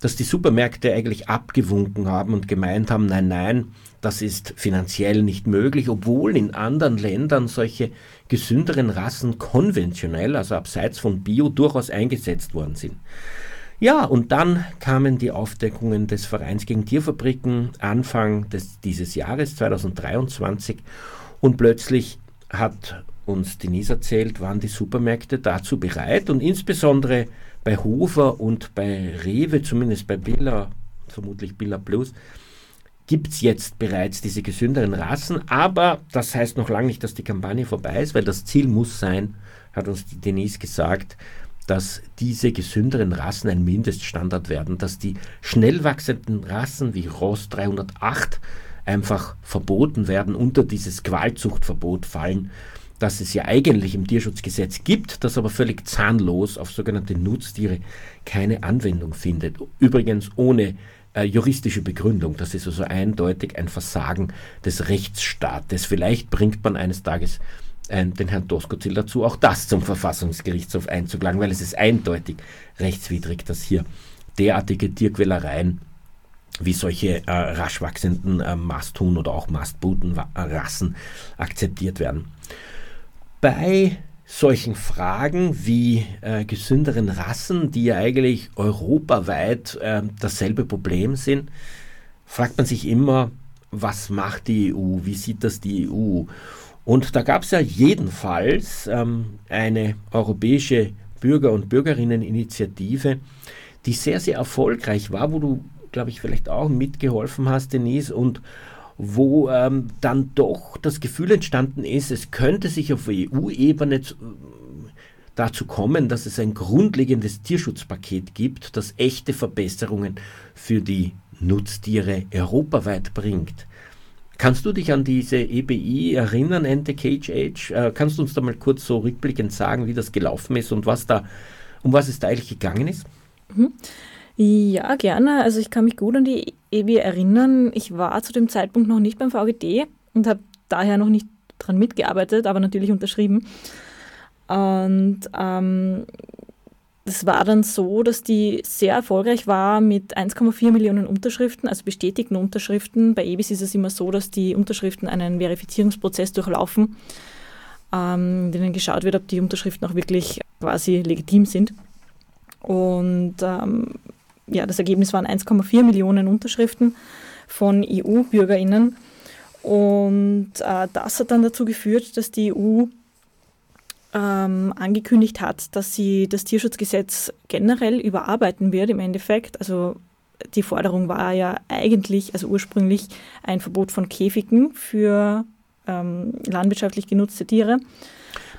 dass die Supermärkte eigentlich abgewunken haben und gemeint haben, nein, nein, das ist finanziell nicht möglich, obwohl in anderen Ländern solche gesünderen Rassen konventionell, also abseits von Bio, durchaus eingesetzt worden sind. Ja, und dann kamen die Aufdeckungen des Vereins gegen Tierfabriken Anfang des, dieses Jahres 2023 und plötzlich hat uns Denise erzählt, waren die Supermärkte dazu bereit und insbesondere bei Hofer und bei Rewe, zumindest bei Billa, vermutlich Billa Plus, gibt es jetzt bereits diese gesünderen Rassen, aber das heißt noch lange nicht, dass die Kampagne vorbei ist, weil das Ziel muss sein, hat uns die Denise gesagt, dass diese gesünderen Rassen ein Mindeststandard werden, dass die schnell wachsenden Rassen wie Ross 308 einfach verboten werden, unter dieses Qualzuchtverbot fallen, das es ja eigentlich im Tierschutzgesetz gibt, das aber völlig zahnlos auf sogenannte Nutztiere keine Anwendung findet. Übrigens ohne äh, juristische Begründung. Das ist also eindeutig ein Versagen des Rechtsstaates. Vielleicht bringt man eines Tages äh, den Herrn Doskozil dazu, auch das zum Verfassungsgerichtshof einzuklagen, weil es ist eindeutig rechtswidrig, dass hier derartige Tierquälereien wie solche äh, rasch wachsenden äh, Masthuhn oder auch Mastbutenrassen akzeptiert werden. Bei solchen Fragen wie äh, gesünderen Rassen, die ja eigentlich europaweit äh, dasselbe Problem sind, fragt man sich immer, was macht die EU, wie sieht das die EU? Und da gab es ja jedenfalls ähm, eine europäische Bürger- und Bürgerinneninitiative, die sehr, sehr erfolgreich war, wo du, glaube ich, vielleicht auch mitgeholfen hast, Denise, und wo ähm, dann doch das Gefühl entstanden ist, es könnte sich auf EU-Ebene dazu kommen, dass es ein grundlegendes Tierschutzpaket gibt, das echte Verbesserungen für die Nutztiere europaweit bringt. Kannst du dich an diese EBI erinnern, Ente Cage Age? Äh, kannst du uns da mal kurz so rückblickend sagen, wie das gelaufen ist und was da, um was es da eigentlich gegangen ist? Mhm. Ja, gerne. Also ich kann mich gut an die EBI erinnern. Ich war zu dem Zeitpunkt noch nicht beim VGD und habe daher noch nicht dran mitgearbeitet, aber natürlich unterschrieben. Und ähm, es war dann so, dass die sehr erfolgreich war mit 1,4 Millionen Unterschriften, also bestätigten Unterschriften. Bei EBIS ist es immer so, dass die Unterschriften einen Verifizierungsprozess durchlaufen, ähm, in denen geschaut wird, ob die Unterschriften auch wirklich quasi legitim sind. Und ähm, ja, das Ergebnis waren 1,4 Millionen Unterschriften von EU-BürgerInnen. Und äh, das hat dann dazu geführt, dass die EU ähm, angekündigt hat, dass sie das Tierschutzgesetz generell überarbeiten wird im Endeffekt. Also die Forderung war ja eigentlich, also ursprünglich ein Verbot von Käfigen für ähm, landwirtschaftlich genutzte Tiere.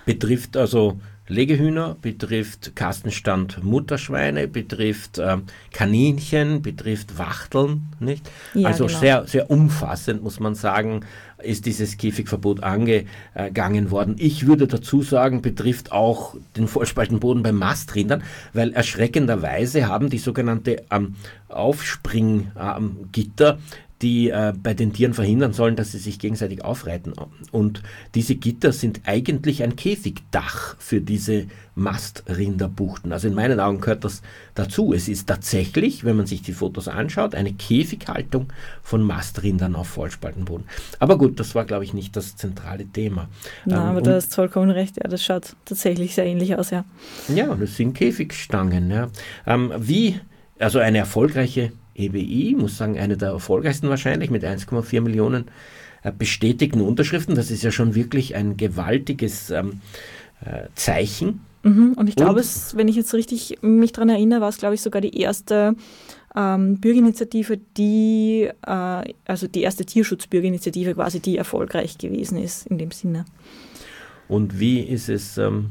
Betrifft also Legehühner, betrifft Kastenstand Mutterschweine, betrifft ähm, Kaninchen, betrifft Wachteln, nicht? Ja, also genau. sehr, sehr umfassend, muss man sagen, ist dieses Käfigverbot angegangen worden. Ich würde dazu sagen, betrifft auch den Vollspaltenboden bei Mastrindern, weil erschreckenderweise haben die sogenannte ähm, Aufspringgitter die äh, bei den Tieren verhindern sollen, dass sie sich gegenseitig aufreiten. Und diese Gitter sind eigentlich ein Käfigdach für diese Mastrinderbuchten. Also in meinen Augen gehört das dazu. Es ist tatsächlich, wenn man sich die Fotos anschaut, eine Käfighaltung von Mastrindern auf Vollspaltenboden. Aber gut, das war, glaube ich, nicht das zentrale Thema. Na, ähm, aber du hast vollkommen recht. Ja, das schaut tatsächlich sehr ähnlich aus, ja. Ja, das sind Käfigstangen. Ja. Ähm, wie, also eine erfolgreiche EBI, muss sagen, eine der erfolgreichsten wahrscheinlich mit 1,4 Millionen äh, bestätigten Unterschriften. Das ist ja schon wirklich ein gewaltiges ähm, äh, Zeichen. Mhm, und ich glaube, wenn ich jetzt richtig mich daran erinnere, war es, glaube ich, sogar die erste ähm, Bürgerinitiative, die, äh, also die erste Tierschutzbürgerinitiative quasi, die erfolgreich gewesen ist in dem Sinne. Und wie ist es ähm,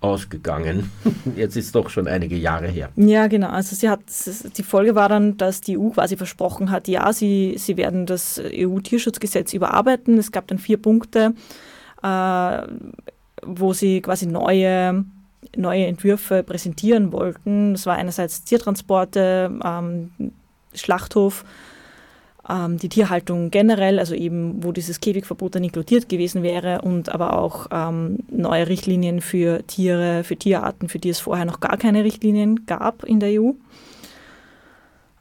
ausgegangen. Jetzt ist doch schon einige Jahre her. Ja, genau. Also sie hat die Folge war dann, dass die EU quasi versprochen hat, ja, sie, sie werden das EU-Tierschutzgesetz überarbeiten. Es gab dann vier Punkte, äh, wo sie quasi neue neue Entwürfe präsentieren wollten. Das war einerseits Tiertransporte, ähm, Schlachthof, ähm, die Tierhaltung generell, also eben wo dieses Käfigverbot dann inkludiert gewesen wäre und aber auch ähm, neue Richtlinien für Tiere, für Tierarten, für die es vorher noch gar keine Richtlinien gab in der EU.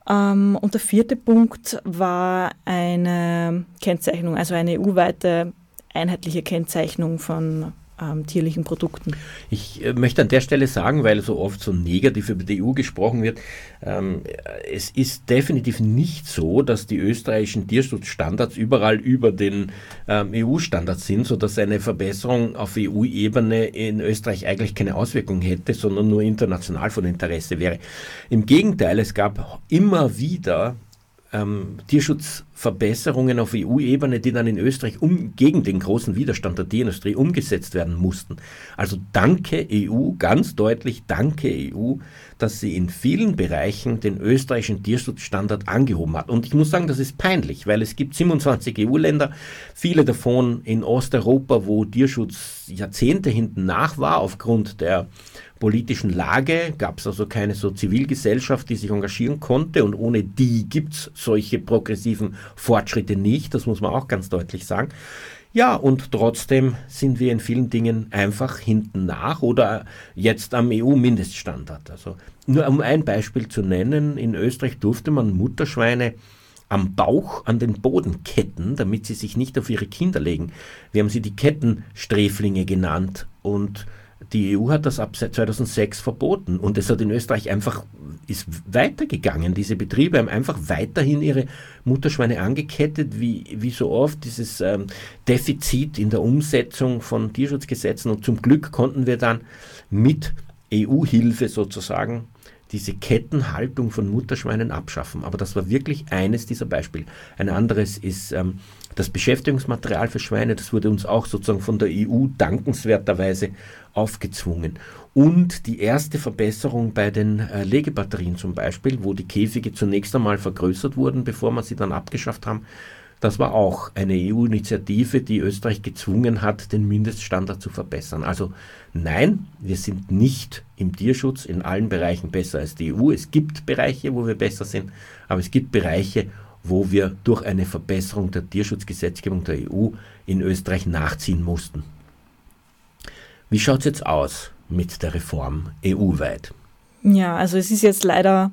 Ähm, und der vierte Punkt war eine Kennzeichnung, also eine EU-weite einheitliche Kennzeichnung von ähm, tierlichen Produkten. Ich äh, möchte an der Stelle sagen, weil so oft so negativ über die EU gesprochen wird, ähm, es ist definitiv nicht so, dass die österreichischen Tierschutzstandards überall über den ähm, EU-Standards sind, sodass eine Verbesserung auf EU-Ebene in Österreich eigentlich keine Auswirkung hätte, sondern nur international von Interesse wäre. Im Gegenteil, es gab immer wieder ähm, Tierschutzverbesserungen auf EU-Ebene, die dann in Österreich um, gegen den großen Widerstand der Tierindustrie umgesetzt werden mussten. Also danke EU, ganz deutlich danke EU, dass sie in vielen Bereichen den österreichischen Tierschutzstandard angehoben hat. Und ich muss sagen, das ist peinlich, weil es gibt 27 EU-Länder, viele davon in Osteuropa, wo Tierschutz Jahrzehnte hinten nach war aufgrund der politischen Lage, gab es also keine so Zivilgesellschaft, die sich engagieren konnte und ohne die gibt es solche progressiven Fortschritte nicht, das muss man auch ganz deutlich sagen. Ja, und trotzdem sind wir in vielen Dingen einfach hinten nach oder jetzt am EU-Mindeststandard. Also nur um ein Beispiel zu nennen, in Österreich durfte man Mutterschweine am Bauch an den Boden ketten, damit sie sich nicht auf ihre Kinder legen. Wir haben sie die Kettensträflinge genannt und die EU hat das ab 2006 verboten und es hat in Österreich einfach ist weitergegangen. Diese Betriebe haben einfach weiterhin ihre Mutterschweine angekettet, wie, wie so oft dieses ähm, Defizit in der Umsetzung von Tierschutzgesetzen und zum Glück konnten wir dann mit EU-Hilfe sozusagen diese Kettenhaltung von Mutterschweinen abschaffen. Aber das war wirklich eines dieser Beispiele. Ein anderes ist ähm, das Beschäftigungsmaterial für Schweine. Das wurde uns auch sozusagen von der EU dankenswerterweise aufgezwungen. Und die erste Verbesserung bei den äh, Legebatterien zum Beispiel, wo die Käfige zunächst einmal vergrößert wurden, bevor wir sie dann abgeschafft haben. Das war auch eine EU-Initiative, die Österreich gezwungen hat, den Mindeststandard zu verbessern. Also nein, wir sind nicht im Tierschutz in allen Bereichen besser als die EU. Es gibt Bereiche, wo wir besser sind, aber es gibt Bereiche, wo wir durch eine Verbesserung der Tierschutzgesetzgebung der EU in Österreich nachziehen mussten. Wie schaut es jetzt aus mit der Reform EU-weit? Ja, also es ist jetzt leider,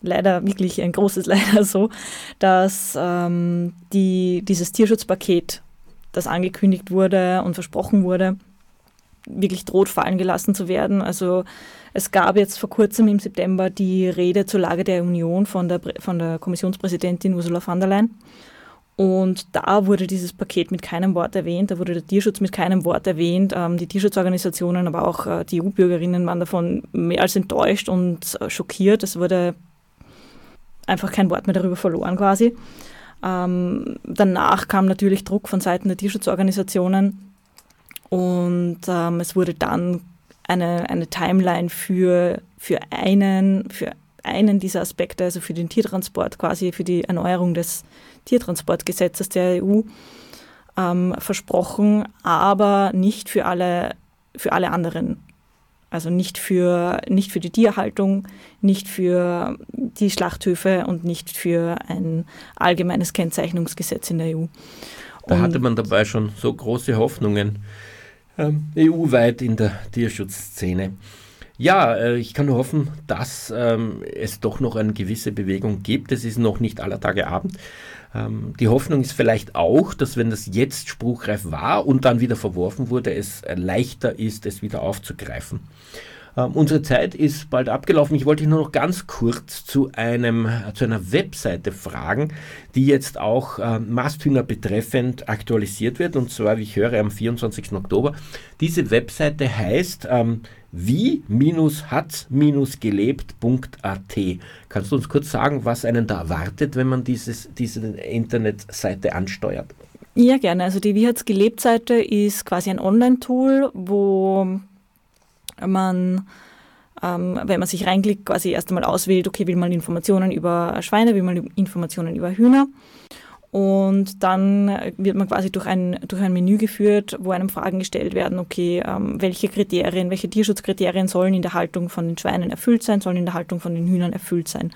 leider wirklich ein großes Leider so, dass ähm, die, dieses Tierschutzpaket, das angekündigt wurde und versprochen wurde, wirklich droht fallen gelassen zu werden. Also es gab jetzt vor kurzem im September die Rede zur Lage der Union von der, von der Kommissionspräsidentin Ursula von der Leyen. Und da wurde dieses Paket mit keinem Wort erwähnt, da wurde der Tierschutz mit keinem Wort erwähnt. Ähm, die Tierschutzorganisationen, aber auch äh, die EU-Bürgerinnen waren davon mehr als enttäuscht und äh, schockiert. Es wurde einfach kein Wort mehr darüber verloren quasi. Ähm, danach kam natürlich Druck von Seiten der Tierschutzorganisationen und ähm, es wurde dann eine, eine Timeline für, für, einen, für einen dieser Aspekte, also für den Tiertransport, quasi für die Erneuerung des Tiertransportgesetzes der EU ähm, versprochen, aber nicht für alle, für alle anderen. Also nicht für, nicht für die Tierhaltung, nicht für die Schlachthöfe und nicht für ein allgemeines Kennzeichnungsgesetz in der EU. Da und hatte man dabei schon so große Hoffnungen ähm, EU-weit in der Tierschutzszene. Ja, äh, ich kann nur hoffen, dass ähm, es doch noch eine gewisse Bewegung gibt. Es ist noch nicht aller Tage Abend. Ähm, die Hoffnung ist vielleicht auch, dass wenn das jetzt spruchreif war und dann wieder verworfen wurde, es äh, leichter ist, es wieder aufzugreifen. Ähm, unsere Zeit ist bald abgelaufen. Ich wollte dich nur noch ganz kurz zu, einem, zu einer Webseite fragen, die jetzt auch äh, Masthühner betreffend aktualisiert wird. Und zwar, wie ich höre, am 24. Oktober. Diese Webseite heißt ähm, wie-hatz-gelebt.at. Kannst du uns kurz sagen, was einen da erwartet, wenn man dieses, diese Internetseite ansteuert? Ja, gerne. Also die Wie hat's gelebt Seite ist quasi ein Online-Tool, wo Man, ähm, wenn man sich reinklickt, quasi erst einmal auswählt, okay, will man Informationen über Schweine, will man Informationen über Hühner. Und dann wird man quasi durch ein, durch ein Menü geführt, wo einem Fragen gestellt werden, okay, ähm, welche Kriterien, welche Tierschutzkriterien sollen in der Haltung von den Schweinen erfüllt sein, sollen in der Haltung von den Hühnern erfüllt sein.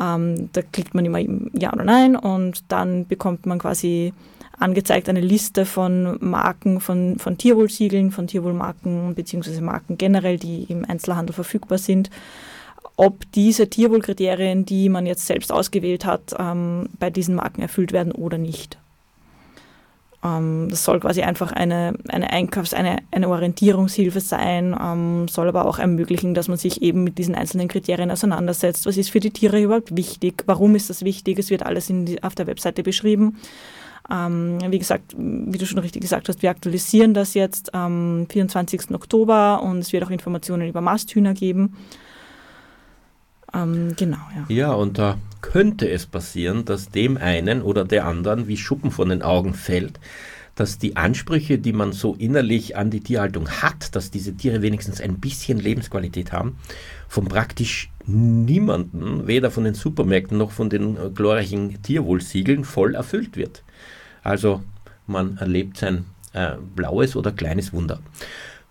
Ähm, da klickt man immer Ja oder Nein und dann bekommt man quasi angezeigt eine Liste von Marken, von, von Tierwohlsiegeln, von Tierwohlmarken bzw. Marken generell, die im Einzelhandel verfügbar sind ob diese Tierwohlkriterien, die man jetzt selbst ausgewählt hat, ähm, bei diesen Marken erfüllt werden oder nicht. Ähm, das soll quasi einfach eine, eine Einkaufs-, eine, eine Orientierungshilfe sein, ähm, soll aber auch ermöglichen, dass man sich eben mit diesen einzelnen Kriterien auseinandersetzt. Was ist für die Tiere überhaupt wichtig? Warum ist das wichtig? Es wird alles die, auf der Webseite beschrieben. Ähm, wie gesagt, wie du schon richtig gesagt hast, wir aktualisieren das jetzt am 24. Oktober und es wird auch Informationen über Masthühner geben. Ähm, genau, ja. Ja, und da könnte es passieren, dass dem einen oder der anderen wie Schuppen von den Augen fällt, dass die Ansprüche, die man so innerlich an die Tierhaltung hat, dass diese Tiere wenigstens ein bisschen Lebensqualität haben, von praktisch niemanden, weder von den Supermärkten noch von den äh, glorreichen Tierwohlsiegeln, voll erfüllt wird. Also man erlebt sein äh, blaues oder kleines Wunder.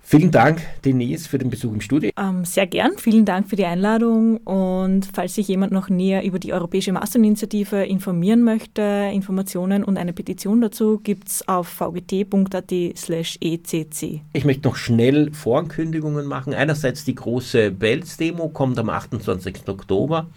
Vielen Dank, Denise, für den Besuch im Studio. Ähm, sehr gern. Vielen Dank für die Einladung. Und falls sich jemand noch näher über die Europäische Masterinitiative informieren möchte, Informationen und eine Petition dazu gibt es auf vgt.at/slash ecc. Ich möchte noch schnell Vorankündigungen machen. Einerseits die große Belz-Demo kommt am 28. Oktober.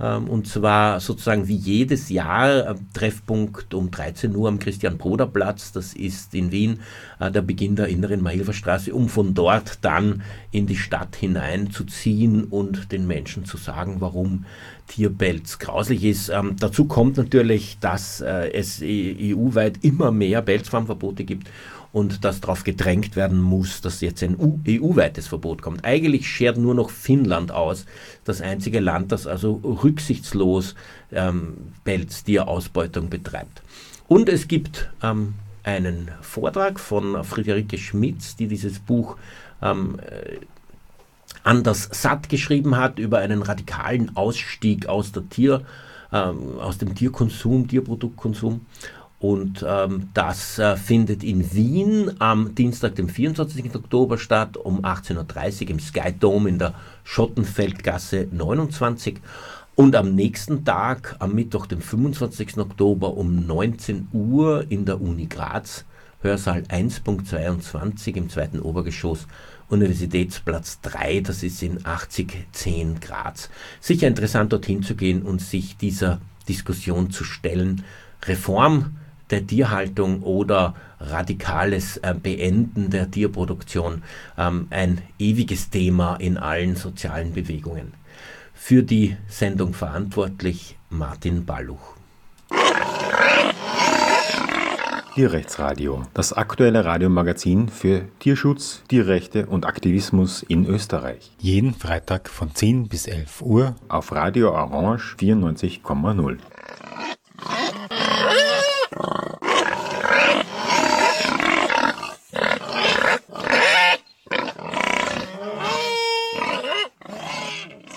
Ähm, und zwar sozusagen wie jedes Jahr Treffpunkt um 13 Uhr am Christian-Broder-Platz. Das ist in Wien äh, der Beginn der inneren Mahilferstraße, um von dort dann in die Stadt hineinzuziehen und den Menschen zu sagen, warum Tierbelz grauslich ist. Ähm, dazu kommt natürlich, dass äh, es EU-weit immer mehr Belzfarmverbote gibt und dass darauf gedrängt werden muss, dass jetzt ein EU-weites Verbot kommt. Eigentlich schert nur noch Finnland aus, das einzige Land, das also rücksichtslos ähm, Pelztierausbeutung betreibt. Und es gibt ähm, einen Vortrag von Friederike Schmitz, die dieses Buch ähm, äh, anders satt geschrieben hat über einen radikalen Ausstieg aus der Tier, ähm, aus dem Tierkonsum, Tierproduktkonsum. Und ähm, das äh, findet in Wien am Dienstag, dem 24. Oktober statt, um 18.30 Uhr im Sky Dome in der Schottenfeldgasse 29. Und am nächsten Tag, am Mittwoch, dem 25. Oktober um 19 Uhr in der Uni Graz, Hörsaal 1.22 im zweiten Obergeschoss, Universitätsplatz 3, das ist in 8010 Graz. Sicher interessant dorthin zu gehen und sich dieser Diskussion zu stellen. Reform der Tierhaltung oder radikales äh, Beenden der Tierproduktion ähm, ein ewiges Thema in allen sozialen Bewegungen. Für die Sendung verantwortlich Martin Balluch. Tierrechtsradio, das aktuelle Radiomagazin für Tierschutz, Tierrechte und Aktivismus in Österreich. Jeden Freitag von 10 bis 11 Uhr auf Radio Orange 94,0.